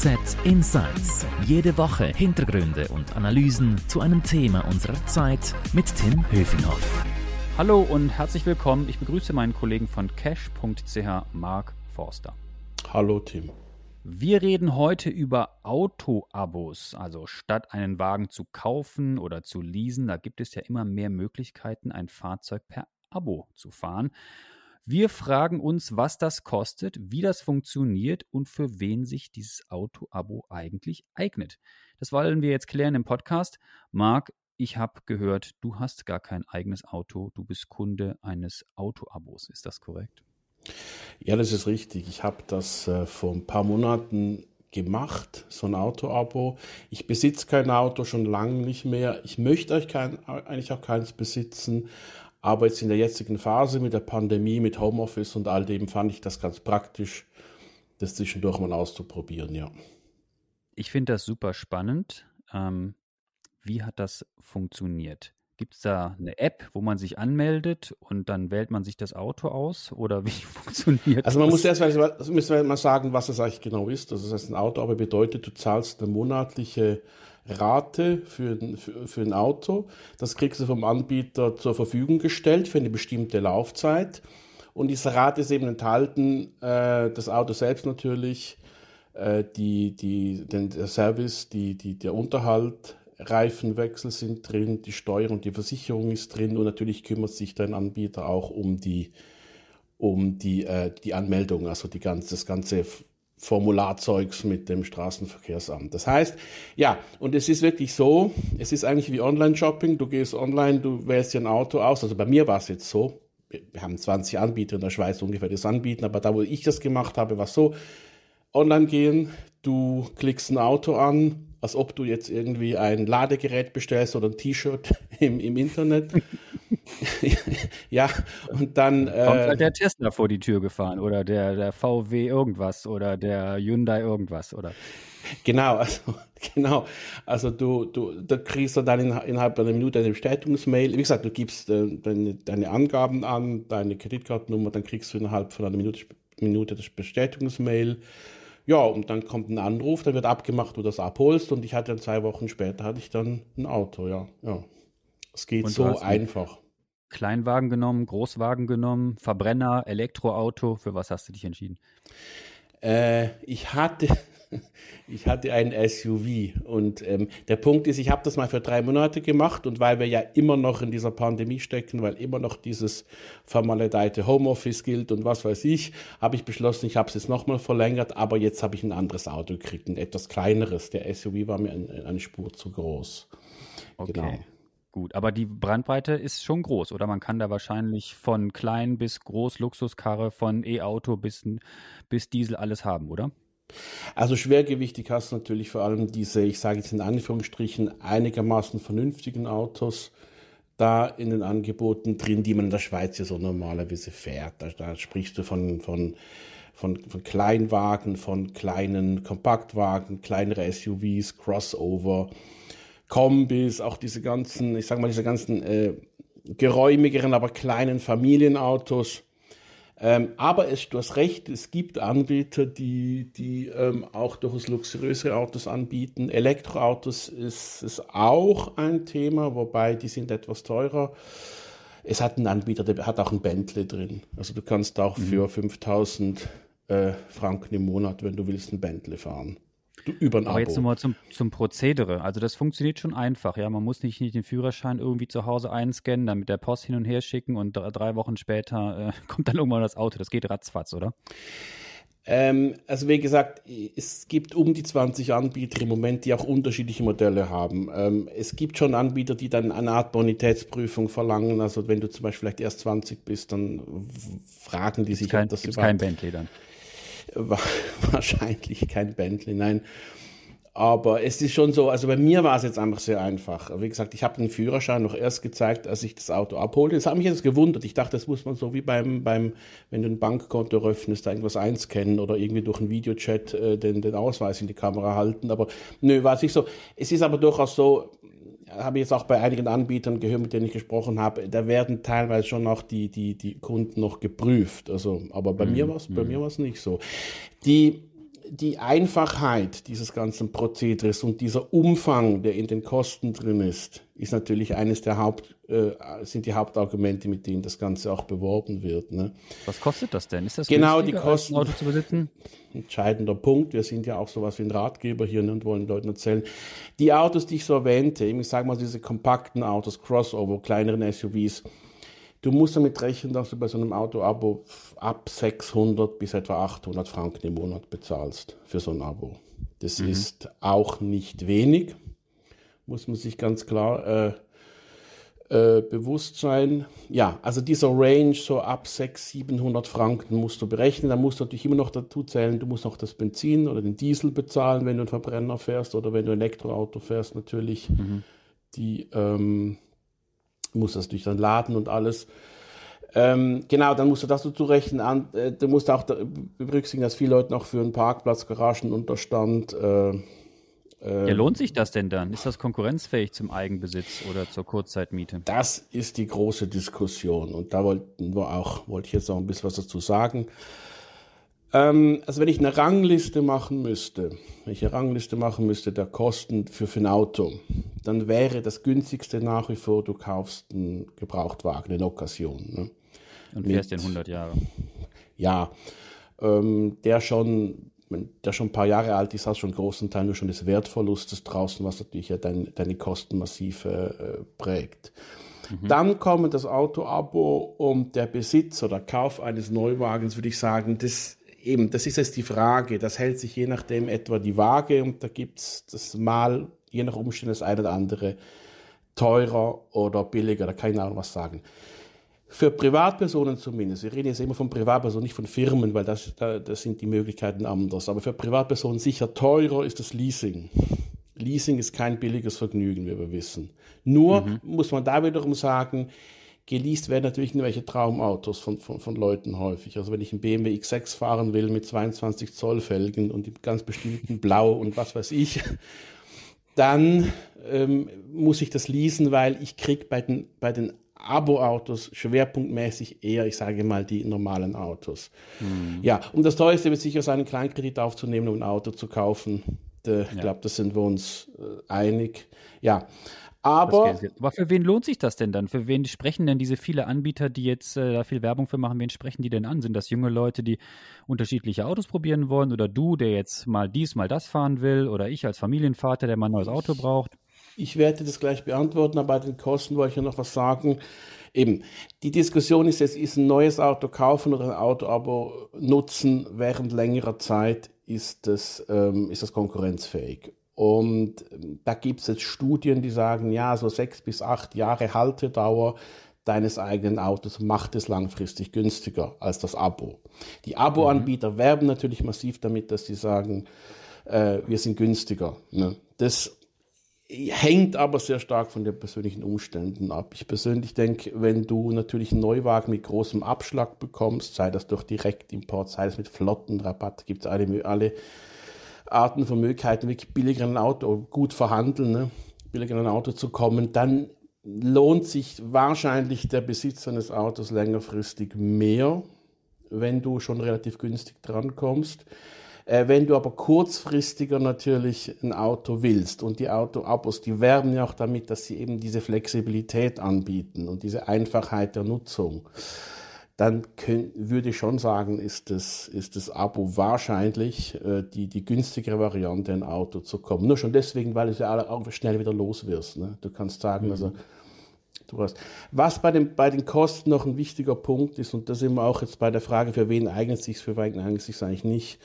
FAZ Insights. Jede Woche Hintergründe und Analysen zu einem Thema unserer Zeit mit Tim Höfinghoff. Hallo und herzlich willkommen. Ich begrüße meinen Kollegen von cash.ch, Mark Forster. Hallo Tim. Wir reden heute über Auto-Abos. Also statt einen Wagen zu kaufen oder zu leasen, da gibt es ja immer mehr Möglichkeiten, ein Fahrzeug per Abo zu fahren. Wir fragen uns, was das kostet, wie das funktioniert und für wen sich dieses Auto-Abo eigentlich eignet. Das wollen wir jetzt klären im Podcast. Marc, ich habe gehört, du hast gar kein eigenes Auto, du bist Kunde eines Auto-Abos. Ist das korrekt? Ja, das ist richtig. Ich habe das äh, vor ein paar Monaten gemacht, so ein Auto-Abo. Ich besitze kein Auto schon lange nicht mehr. Ich möchte euch kein, eigentlich auch keins besitzen, aber jetzt in der jetzigen Phase mit der Pandemie, mit Homeoffice und all dem fand ich das ganz praktisch, das zwischendurch mal auszuprobieren, ja. Ich finde das super spannend. Ähm, wie hat das funktioniert? Gibt es da eine App, wo man sich anmeldet und dann wählt man sich das Auto aus? Oder wie funktioniert das? Also man das? muss erst mal, müssen mal sagen, was das eigentlich genau ist. Also das heißt, ein Auto aber bedeutet, du zahlst eine monatliche Rate für, für, für ein Auto. Das kriegst du vom Anbieter zur Verfügung gestellt für eine bestimmte Laufzeit. Und diese Rate ist eben enthalten, äh, das Auto selbst natürlich, äh, die, die, den, der Service, die, die, der Unterhalt, Reifenwechsel sind drin, die Steuer und die Versicherung ist drin und natürlich kümmert sich dein Anbieter auch um die, um die, äh, die Anmeldung, also die ganze, das ganze Formularzeugs mit dem Straßenverkehrsamt. Das heißt, ja, und es ist wirklich so, es ist eigentlich wie Online-Shopping. Du gehst online, du wählst dir ein Auto aus. Also bei mir war es jetzt so, wir haben 20 Anbieter in der Schweiz ungefähr, das anbieten, aber da, wo ich das gemacht habe, war es so, online gehen, du klickst ein Auto an, als ob du jetzt irgendwie ein Ladegerät bestellst oder ein T-Shirt im, im Internet. ja, und dann. Äh, Kommt halt der Tesla vor die Tür gefahren oder der, der VW irgendwas oder der Hyundai irgendwas, oder? Genau, also, genau. Also du, du, da kriegst du dann in, innerhalb einer Minute eine Bestätigungsmail. Wie gesagt, du gibst äh, deine, deine Angaben an, deine Kreditkartennummer, dann kriegst du innerhalb von einer Minute, Minute das Bestätigungsmail. Ja, und dann kommt ein Anruf, dann wird abgemacht, du das abholst und ich hatte dann zwei Wochen später hatte ich dann ein Auto, ja. ja. Es geht und so einfach. Kleinwagen genommen, Großwagen genommen, Verbrenner, Elektroauto, für was hast du dich entschieden? Äh, ich hatte, ich hatte ein SUV und ähm, der Punkt ist, ich habe das mal für drei Monate gemacht und weil wir ja immer noch in dieser Pandemie stecken, weil immer noch dieses vermaledeite Homeoffice gilt und was weiß ich, habe ich beschlossen, ich habe es jetzt nochmal verlängert, aber jetzt habe ich ein anderes Auto gekriegt, ein etwas kleineres. Der SUV war mir ein, eine Spur zu groß. Okay. Genau. Gut, aber die Brandbreite ist schon groß, oder? Man kann da wahrscheinlich von klein bis groß Luxuskarre, von E-Auto bis, bis Diesel alles haben, oder? Also schwergewichtig hast du natürlich vor allem diese, ich sage jetzt in Anführungsstrichen, einigermaßen vernünftigen Autos da in den Angeboten drin, die man in der Schweiz ja so normalerweise fährt. Da, da sprichst du von, von, von, von Kleinwagen, von kleinen Kompaktwagen, kleinere SUVs, Crossover, Kombis, auch diese ganzen, ich sag mal, diese ganzen äh, geräumigeren, aber kleinen Familienautos ähm, aber es, du hast recht, es gibt Anbieter, die, die ähm, auch durchaus luxuriöse Autos anbieten. Elektroautos ist, ist auch ein Thema, wobei die sind etwas teurer. Es hat einen Anbieter, der hat auch ein Bentley drin. Also du kannst auch mhm. für 5000 äh, Franken im Monat, wenn du willst, ein Bentley fahren über ein Aber Abo. jetzt nochmal zum, zum Prozedere. Also das funktioniert schon einfach. Ja, man muss nicht, nicht den Führerschein irgendwie zu Hause einscannen, dann mit der Post hin und her schicken und drei Wochen später äh, kommt dann irgendwann das Auto. Das geht ratzfatz, oder? Ähm, also wie gesagt, es gibt um die 20 Anbieter im Moment, die auch unterschiedliche Modelle haben. Ähm, es gibt schon Anbieter, die dann eine Art Bonitätsprüfung verlangen. Also wenn du zum Beispiel vielleicht erst 20 bist, dann fragen die gibt's sich, kein, ob das überhaupt... kein Bentley dann? wahrscheinlich kein Bentley, nein. Aber es ist schon so, also bei mir war es jetzt einfach sehr einfach. Wie gesagt, ich habe den Führerschein noch erst gezeigt, als ich das Auto abholte. Das hat mich jetzt gewundert. Ich dachte, das muss man so wie beim, beim wenn du ein Bankkonto öffnest, da irgendwas einscannen oder irgendwie durch einen Videochat äh, den, den Ausweis in die Kamera halten. Aber nö, war es nicht so. Es ist aber durchaus so, habe ich jetzt auch bei einigen Anbietern gehört, mit denen ich gesprochen habe, da werden teilweise schon auch die, die, die Kunden noch geprüft. Also, aber bei mhm. mir war es, bei mir war es nicht so. Die, die Einfachheit dieses ganzen Prozederes und dieser Umfang, der in den Kosten drin ist, ist natürlich eines der Haupt, äh, sind die Hauptargumente, mit denen das Ganze auch beworben wird. Ne? Was kostet das denn? Ist das genau die Kosten? Auto zu besitzen? Entscheidender Punkt. Wir sind ja auch sowas wie ein Ratgeber hier ne, und wollen Leuten erzählen. Die Autos, die ich so erwähnte, ich sage mal diese kompakten Autos, Crossover, kleineren SUVs, Du musst damit rechnen, dass du bei so einem Auto-Abo ab 600 bis etwa 800 Franken im Monat bezahlst für so ein Abo. Das mhm. ist auch nicht wenig, muss man sich ganz klar äh, äh, bewusst sein. Ja, also dieser Range so ab 600, 700 Franken musst du berechnen. Da musst du natürlich immer noch dazu zählen, du musst noch das Benzin oder den Diesel bezahlen, wenn du einen Verbrenner fährst oder wenn du ein Elektroauto fährst natürlich. Mhm. Die ähm, musst das natürlich dann laden und alles. Ähm, genau, dann musst du das dazu rechnen. An, äh, du musst auch da, berücksichtigen, dass viele Leute noch für einen Parkplatz, Garagenunterstand. Äh, äh, ja, lohnt sich das denn dann? Ist das konkurrenzfähig zum Eigenbesitz oder zur Kurzzeitmiete? Das ist die große Diskussion und da wollten wir auch, wollte ich jetzt auch ein bisschen was dazu sagen. Ähm, also wenn ich eine Rangliste machen müsste, wenn ich eine Rangliste machen müsste der Kosten für, für ein Auto, dann wäre das günstigste nach wie vor, du kaufst einen Gebrauchtwagen, eine Occasion. Ne? Und fährst den 100 Jahre. Ja, ähm, der schon der schon ein paar Jahre alt ist, hast schon einen großen Teil nur schon des Wertverlustes draußen, was natürlich ja dein, deine Kosten massiv äh, prägt. Mhm. Dann kommen das Auto-Abo und der Besitz oder Kauf eines Neuwagens, würde ich sagen, das eben, das ist jetzt die Frage. Das hält sich je nachdem etwa die Waage und da gibt es das Mal, je nach Umständen, das eine oder andere teurer oder billiger, da kann ich auch was sagen. Für Privatpersonen zumindest, wir reden jetzt immer von Privatpersonen, nicht von Firmen, weil das, da, das sind die Möglichkeiten anders, aber für Privatpersonen sicher teurer ist das Leasing. Leasing ist kein billiges Vergnügen, wie wir wissen. Nur mhm. muss man da wiederum sagen, geleast werden natürlich irgendwelche Traumautos von, von, von Leuten häufig. Also wenn ich einen BMW X6 fahren will mit 22 Zoll Felgen und ganz bestimmten Blau und was weiß ich, dann ähm, muss ich das leasen, weil ich krieg bei den, bei den Abo-Autos schwerpunktmäßig eher, ich sage mal, die normalen Autos. Mhm. Ja, und das teuerste wird sicher sein, einen Kleinkredit aufzunehmen, um ein Auto zu kaufen. Ich ja. glaube, da sind wir uns äh, einig. Ja, aber, aber für wen lohnt sich das denn dann? Für wen sprechen denn diese viele Anbieter, die jetzt äh, da viel Werbung für machen, wen sprechen die denn an? Sind das junge Leute, die unterschiedliche Autos probieren wollen? Oder du, der jetzt mal dies, mal das fahren will? Oder ich als Familienvater, der mal ein neues Auto braucht? Ich werde das gleich beantworten, aber bei den Kosten wollte ich ja noch was sagen. Eben, die Diskussion ist jetzt, ist ein neues Auto kaufen oder ein Auto aber nutzen während längerer Zeit, ist das, ähm, ist das konkurrenzfähig? Und ähm, da gibt es jetzt Studien, die sagen, ja, so sechs bis acht Jahre Haltedauer deines eigenen Autos macht es langfristig günstiger als das Abo. Die Abo-Anbieter mhm. werben natürlich massiv damit, dass sie sagen, äh, wir sind günstiger. Ne? Das hängt aber sehr stark von den persönlichen Umständen ab. Ich persönlich denke, wenn du natürlich einen Neuwagen mit großem Abschlag bekommst, sei das durch Direktimport, sei das mit Flottenrabatt, gibt es alle, alle Arten von Möglichkeiten, wirklich billiger ein Auto, gut verhandeln, ne? billiger ein Auto zu kommen, dann lohnt sich wahrscheinlich der Besitz eines Autos längerfristig mehr, wenn du schon relativ günstig drankommst. Äh, wenn du aber kurzfristiger natürlich ein Auto willst und die Autoabos, die werben ja auch damit, dass sie eben diese Flexibilität anbieten und diese Einfachheit der Nutzung dann könnt, würde ich schon sagen, ist das, ist das Abo wahrscheinlich äh, die, die günstigere Variante, ein Auto zu kommen. Nur schon deswegen, weil es ja auch schnell wieder los wirst. Ne? Du kannst sagen, mhm. also du hast. Was bei den, bei den Kosten noch ein wichtiger Punkt ist, und da sind wir auch jetzt bei der Frage, für wen eignet sich für wen eignet sich eigentlich nicht.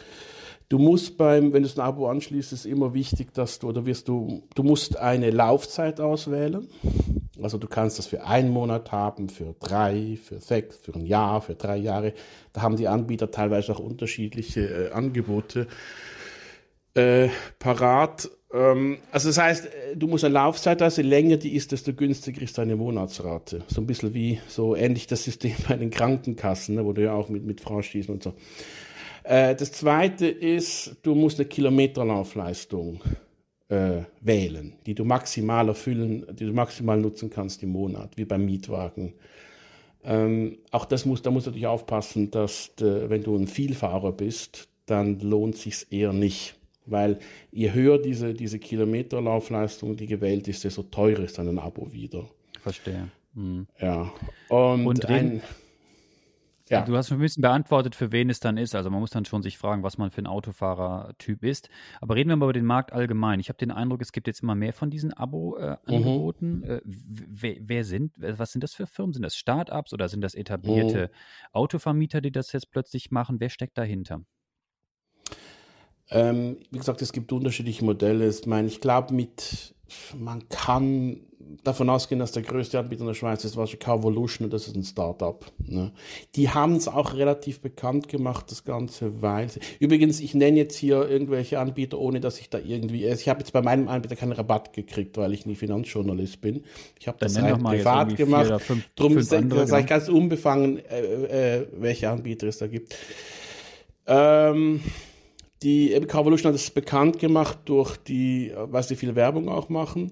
Du musst beim, wenn du ein Abo anschließt, ist immer wichtig, dass du, oder wirst du, du musst eine Laufzeit auswählen. Also du kannst das für einen Monat haben, für drei, für sechs, für ein Jahr, für drei Jahre. Da haben die Anbieter teilweise auch unterschiedliche äh, Angebote äh, parat. Ähm, also das heißt, äh, du musst eine Laufzeit, also je länger die ist, desto günstiger ist deine Monatsrate. So ein bisschen wie, so ähnlich das System bei den Krankenkassen, ne, wo du ja auch mit, mit Franchisen und so. Äh, das zweite ist, du musst eine Kilometerlaufleistung äh, wählen, die du maximal erfüllen, die du maximal nutzen kannst im Monat, wie beim Mietwagen. Ähm, auch das muss, da musst du natürlich aufpassen, dass de, wenn du ein Vielfahrer bist, dann lohnt sich eher nicht. Weil je höher diese, diese Kilometerlaufleistung, die gewählt ist, desto teurer ist dann ein Abo wieder. Verstehe. Mhm. Ja. Und, Und ein, ja. Du hast schon ein bisschen beantwortet, für wen es dann ist. Also man muss dann schon sich fragen, was man für ein Autofahrertyp ist. Aber reden wir mal über den Markt allgemein. Ich habe den Eindruck, es gibt jetzt immer mehr von diesen Abo-Angeboten. Mhm. Äh, wer, wer, sind, was sind das für Firmen? Sind das Start-ups oder sind das etablierte mhm. Autovermieter, die das jetzt plötzlich machen? Wer steckt dahinter? Ähm, wie gesagt, es gibt unterschiedliche Modelle. Ich meine, ich glaube, mit man kann davon ausgehen, dass der größte Anbieter in der Schweiz ist wahrscheinlich Carvolution und das ist ein Startup. Ne? Die haben es auch relativ bekannt gemacht, das Ganze, weil. Übrigens, ich nenne jetzt hier irgendwelche Anbieter, ohne dass ich da irgendwie. Ich habe jetzt bei meinem Anbieter keinen Rabatt gekriegt, weil ich nie Finanzjournalist bin. Ich habe das rein privat gemacht. Fünf, Drum sage ich ganz unbefangen, äh, äh, welche Anbieter es da gibt. Ähm, die Carvolution hat es bekannt gemacht durch die, weil sie viel Werbung auch machen.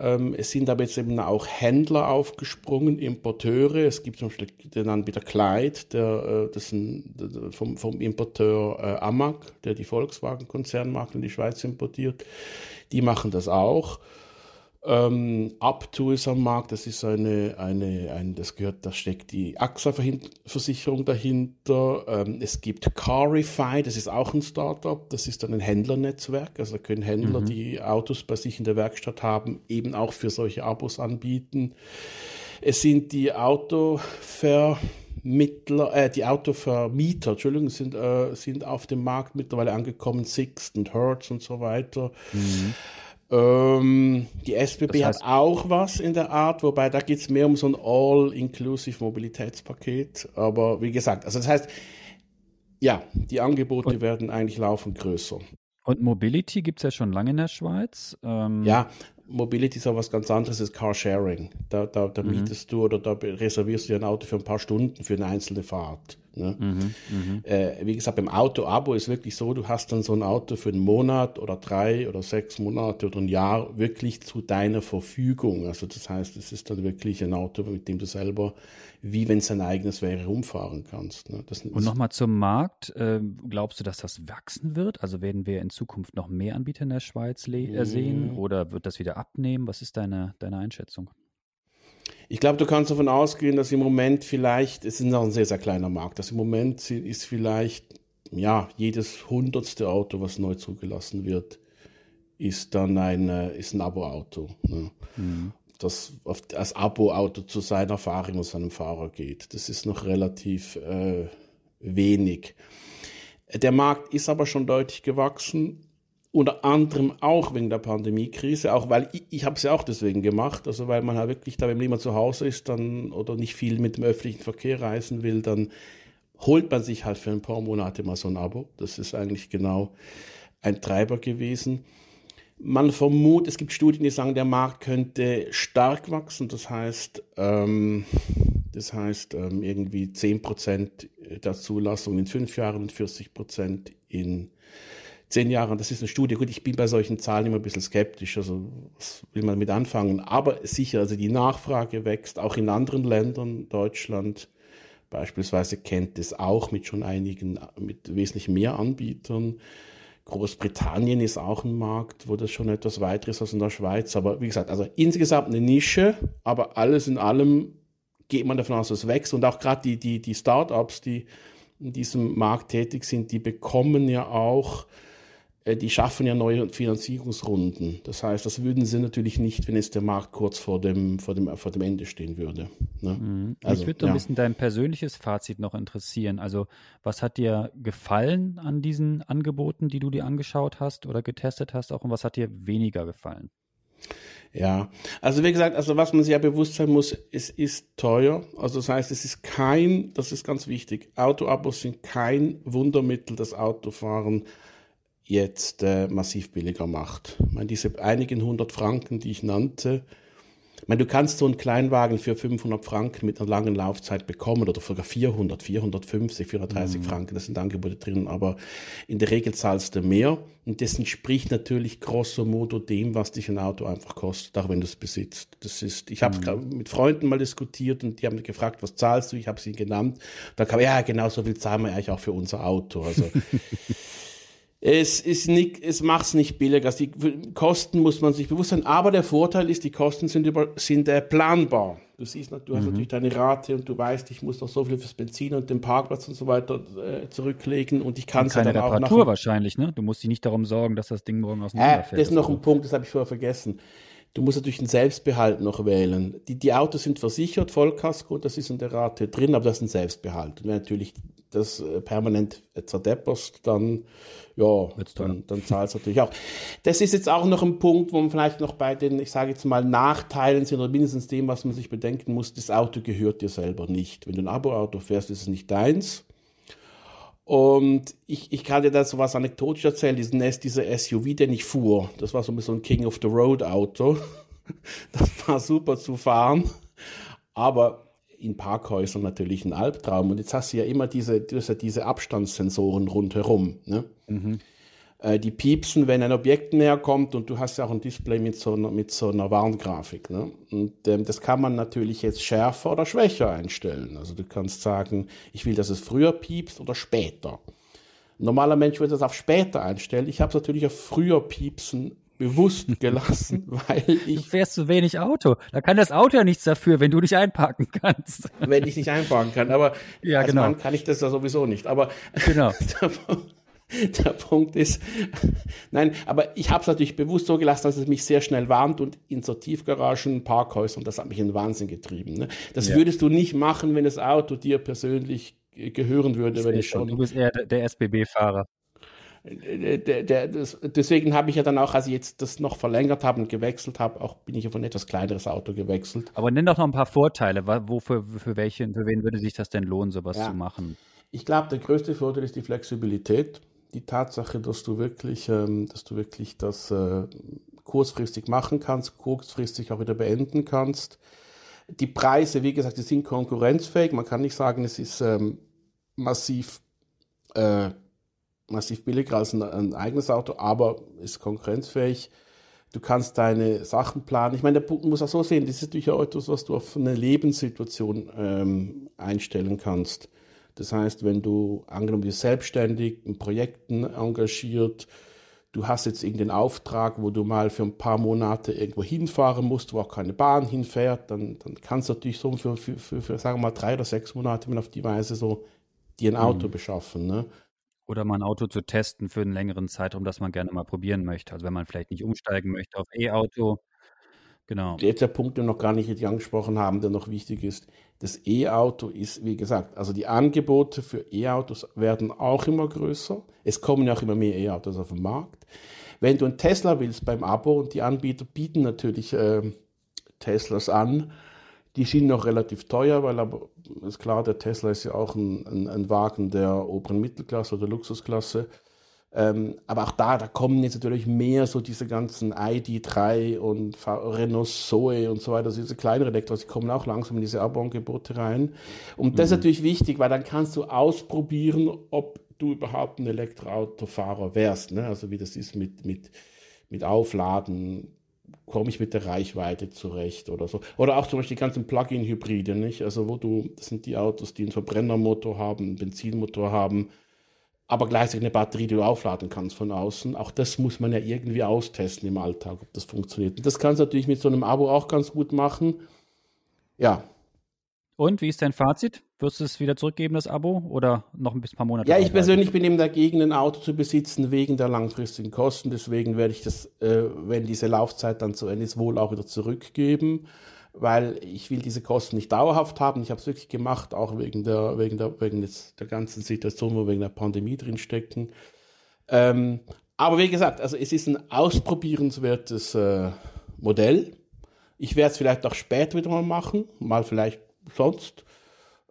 Ähm, es sind aber jetzt eben auch Händler aufgesprungen, Importeure. Es gibt zum Beispiel den Anbieter Clyde, der, äh, das ein, vom, vom Importeur äh, Amag, der die Volkswagen-Konzernmarken in die Schweiz importiert. Die machen das auch. Ähm, ist am Markt, das ist eine, eine, ein, das gehört, da steckt die AXA-Versicherung dahinter. Ähm, es gibt Carify, das ist auch ein Startup, das ist dann ein Händlernetzwerk. Also da können Händler, mhm. die Autos bei sich in der Werkstatt haben, eben auch für solche Abos anbieten. Es sind die Autovermittler, äh, die Autovermieter, Entschuldigung, sind, äh, sind auf dem Markt mittlerweile angekommen, Sixt und Hertz und so weiter. Mhm. Ähm, die SBB das heißt, hat auch was in der Art, wobei da geht es mehr um so ein All-Inclusive Mobilitätspaket. Aber wie gesagt, also das heißt, ja, die Angebote und, werden eigentlich laufend größer. Und Mobility gibt es ja schon lange in der Schweiz. Ähm, ja, Mobility ist auch was ganz anderes als Carsharing. Da, da, da mhm. mietest du oder da reservierst du ein Auto für ein paar Stunden für eine einzelne Fahrt. Ne? Mhm, mhm, äh, wie gesagt, beim Auto-Abo ist wirklich so, du hast dann so ein Auto für einen Monat oder drei oder sechs Monate oder ein Jahr wirklich zu deiner Verfügung. Also das heißt, es ist dann wirklich ein Auto, mit dem du selber, wie wenn es ein eigenes wäre, rumfahren kannst. Ne? Das, Und nochmal zum Markt. Äh, glaubst du, dass das wachsen wird? Also werden wir in Zukunft noch mehr Anbieter in der Schweiz äh, sehen mhm. oder wird das wieder abnehmen? Was ist deine, deine Einschätzung? Ich glaube, du kannst davon ausgehen, dass im Moment vielleicht, es ist noch ein sehr, sehr kleiner Markt, dass im Moment ist vielleicht, ja, jedes hundertste Auto, was neu zugelassen wird, ist dann ein, äh, ist ein Abo-Auto. Ne? Mhm. Das als Abo-Auto zu seiner Fahrerin und seinem Fahrer geht. Das ist noch relativ äh, wenig. Der Markt ist aber schon deutlich gewachsen unter anderem auch wegen der Pandemiekrise, auch weil ich, ich habe es ja auch deswegen gemacht, also weil man halt wirklich da, wenn man immer zu Hause ist dann oder nicht viel mit dem öffentlichen Verkehr reisen will, dann holt man sich halt für ein paar Monate mal so ein Abo. Das ist eigentlich genau ein Treiber gewesen. Man vermutet, es gibt Studien, die sagen, der Markt könnte stark wachsen. Das heißt, ähm, das heißt ähm, irgendwie 10% der Zulassung in fünf Jahren und 40% in zehn Jahren, das ist eine Studie. Gut, ich bin bei solchen Zahlen immer ein bisschen skeptisch, also was will man mit anfangen? Aber sicher, also die Nachfrage wächst auch in anderen Ländern, Deutschland beispielsweise kennt es auch mit schon einigen, mit wesentlich mehr Anbietern. Großbritannien ist auch ein Markt, wo das schon etwas weiter ist als in der Schweiz. Aber wie gesagt, also insgesamt eine Nische, aber alles in allem geht man davon aus, dass es wächst. Und auch gerade die, die, die Startups, die in diesem Markt tätig sind, die bekommen ja auch die schaffen ja neue Finanzierungsrunden. Das heißt, das würden sie natürlich nicht, wenn jetzt der Markt kurz vor dem, vor dem, vor dem Ende stehen würde. Ne? Mhm. Also, Mich würde ja. ein bisschen dein persönliches Fazit noch interessieren. Also, was hat dir gefallen an diesen Angeboten, die du dir angeschaut hast oder getestet hast, auch und was hat dir weniger gefallen? Ja, also wie gesagt, also was man sich ja bewusst sein muss, es ist teuer. Also das heißt, es ist kein, das ist ganz wichtig, Autoabos sind kein Wundermittel, das Autofahren jetzt äh, massiv billiger macht. Ich meine, diese einigen hundert Franken, die ich nannte, Ich meine, du kannst so einen Kleinwagen für 500 Franken mit einer langen Laufzeit bekommen oder sogar 400, 450, 430 mhm. Franken, das sind Angebote drin, aber in der Regel zahlst du mehr und das entspricht natürlich grosso modo dem, was dich ein Auto einfach kostet, auch wenn du es besitzt. Das ist, ich habe mhm. mit Freunden mal diskutiert und die haben mich gefragt, was zahlst du? Ich habe sie genannt. Da kam, ja, genau so viel zahlen wir eigentlich auch für unser Auto. Also Es ist nicht, es macht es nicht billiger. Also die Kosten muss man sich bewusst sein. Aber der Vorteil ist, die Kosten sind, über, sind äh, planbar. Du siehst, du hast mhm. natürlich deine Rate und du weißt, ich muss noch so viel fürs Benzin und den Parkplatz und so weiter äh, zurücklegen und ich kann es dann auch Reparatur wahrscheinlich, ne? Du musst dich nicht darum sorgen, dass das Ding morgen auseinanderfällt. Äh, das ist noch ein Punkt, das habe ich vorher vergessen. Du musst natürlich den Selbstbehalt noch wählen. Die, die Autos sind versichert, Vollkasko, das ist in der Rate drin, aber das ist ein Selbstbehalt. Und wenn natürlich das äh, permanent zerdepperst, dann, ja, dann, dann zahlst du natürlich auch. Das ist jetzt auch noch ein Punkt, wo man vielleicht noch bei den, ich sage jetzt mal, Nachteilen sind oder mindestens dem, was man sich bedenken muss, das Auto gehört dir selber nicht. Wenn du ein Abo-Auto fährst, ist es nicht deins. Und ich, ich kann dir da so was anekdotisch erzählen, diesen, dieser SUV, den ich fuhr, das war so ein King of the Road Auto. Das war super zu fahren, aber in Parkhäusern natürlich ein Albtraum. Und jetzt hast du ja immer diese, diese Abstandssensoren rundherum. Ne? Mhm. Äh, die piepsen, wenn ein Objekt näher kommt und du hast ja auch ein Display mit so einer, mit so einer Warngrafik. Ne? Und ähm, das kann man natürlich jetzt schärfer oder schwächer einstellen. Also du kannst sagen, ich will, dass es früher piepst oder später. Ein normaler Mensch würde das auf später einstellen. Ich habe es natürlich auf früher piepsen bewusst gelassen, weil ich. Du fährst zu wenig Auto. Da kann das Auto ja nichts dafür, wenn du nicht einparken kannst. Wenn ich nicht einparken kann. Aber ja, genau. Mann kann ich das ja sowieso nicht. Aber genau. Der Punkt ist, nein, aber ich habe es natürlich bewusst so gelassen, dass es mich sehr schnell warnt und in so Tiefgaragen, Parkhäusern, das hat mich in den Wahnsinn getrieben. Ne? Das ja. würdest du nicht machen, wenn das Auto dir persönlich gehören würde, wenn ich schon. Du bist eher der SBB-Fahrer. Der, der, das, deswegen habe ich ja dann auch, als ich jetzt das noch verlängert habe und gewechselt habe, auch bin ich auf ein etwas kleineres Auto gewechselt. Aber nenn doch noch ein paar Vorteile. Wofür, für, welche, für wen würde sich das denn lohnen, sowas ja. zu machen? Ich glaube, der größte Vorteil ist die Flexibilität die Tatsache, dass du wirklich, ähm, dass du wirklich das äh, kurzfristig machen kannst, kurzfristig auch wieder beenden kannst. Die Preise, wie gesagt, die sind konkurrenzfähig. Man kann nicht sagen, es ist ähm, massiv, äh, massiv billiger als ein, ein, eigenes Auto, aber ist konkurrenzfähig. Du kannst deine Sachen planen. Ich meine, der Punkt muss auch so sehen, das ist natürlich auch etwas, was du auf eine Lebenssituation ähm, einstellen kannst. Das heißt, wenn du angenommen bist selbstständig in Projekten engagiert, du hast jetzt irgendeinen Auftrag, wo du mal für ein paar Monate irgendwo hinfahren musst, wo auch keine Bahn hinfährt, dann, dann kannst du natürlich so für, für, für, für, sagen wir mal, drei oder sechs Monate mal auf die Weise so dir ein Auto mhm. beschaffen. Ne? Oder mal ein Auto zu testen für einen längeren Zeitraum, das man gerne mal probieren möchte. Also wenn man vielleicht nicht umsteigen möchte auf E-Auto, Genau. Jetzt der Punkt, den wir noch gar nicht angesprochen haben, der noch wichtig ist. Das E-Auto ist, wie gesagt, also die Angebote für E-Autos werden auch immer größer. Es kommen ja auch immer mehr E-Autos auf den Markt. Wenn du einen Tesla willst beim Abo und die Anbieter bieten natürlich äh, Teslas an, die sind noch relativ teuer, weil aber ist klar, der Tesla ist ja auch ein, ein, ein Wagen der oberen Mittelklasse oder Luxusklasse. Ähm, aber auch da, da kommen jetzt natürlich mehr so diese ganzen ID3 und Renault Zoe und so weiter, also diese kleineren Elektros, die kommen auch langsam in diese Abo-Angebote rein. Und das ist mhm. natürlich wichtig, weil dann kannst du ausprobieren, ob du überhaupt ein Elektroautofahrer wärst. Ne? Also wie das ist mit, mit, mit Aufladen, komme ich mit der Reichweite zurecht oder so. Oder auch zum Beispiel die ganzen Plug-in-Hybride, nicht? Also wo du, das sind die Autos, die einen Verbrennermotor haben, einen Benzinmotor haben, aber gleichzeitig eine Batterie, die du aufladen kannst von außen. Auch das muss man ja irgendwie austesten im Alltag, ob das funktioniert. Und das kannst du natürlich mit so einem Abo auch ganz gut machen. Ja. Und wie ist dein Fazit? Wirst du es wieder zurückgeben, das Abo, oder noch ein paar Monate? Ja, ich persönlich bin eben dagegen, ein Auto zu besitzen wegen der langfristigen Kosten. Deswegen werde ich das, äh, wenn diese Laufzeit dann zu Ende ist, wohl auch wieder zurückgeben weil ich will diese Kosten nicht dauerhaft haben. Ich habe es wirklich gemacht, auch wegen der, wegen der, wegen des, der ganzen Situation, wo wir wegen der Pandemie drin stecken. Ähm, aber wie gesagt, also es ist ein ausprobierenswertes äh, Modell. Ich werde es vielleicht auch später wieder mal machen, mal vielleicht sonst.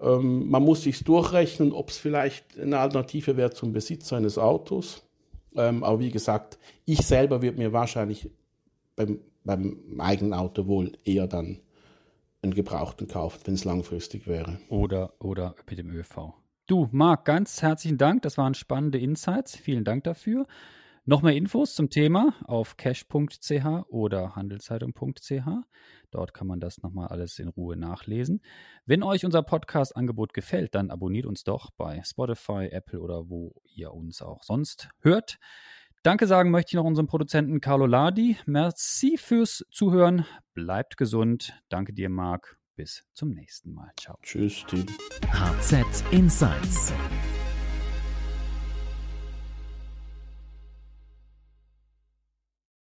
Ähm, man muss sich durchrechnen, ob es vielleicht eine Alternative wäre zum Besitz eines Autos. Ähm, aber wie gesagt, ich selber würde mir wahrscheinlich beim, beim eigenen Auto wohl eher dann einen Gebrauchten kauft, wenn es langfristig wäre. Oder, oder mit dem ÖV. Du, Marc, ganz herzlichen Dank. Das waren spannende Insights. Vielen Dank dafür. Noch mehr Infos zum Thema auf cash.ch oder handelszeitung.ch. Dort kann man das nochmal alles in Ruhe nachlesen. Wenn euch unser Podcast-Angebot gefällt, dann abonniert uns doch bei Spotify, Apple oder wo ihr uns auch sonst hört. Danke sagen möchte ich noch unserem Produzenten Carlo Ladi. Merci fürs Zuhören. Bleibt gesund. Danke dir, Marc. Bis zum nächsten Mal. Ciao. Tschüss, Team. HZ Insights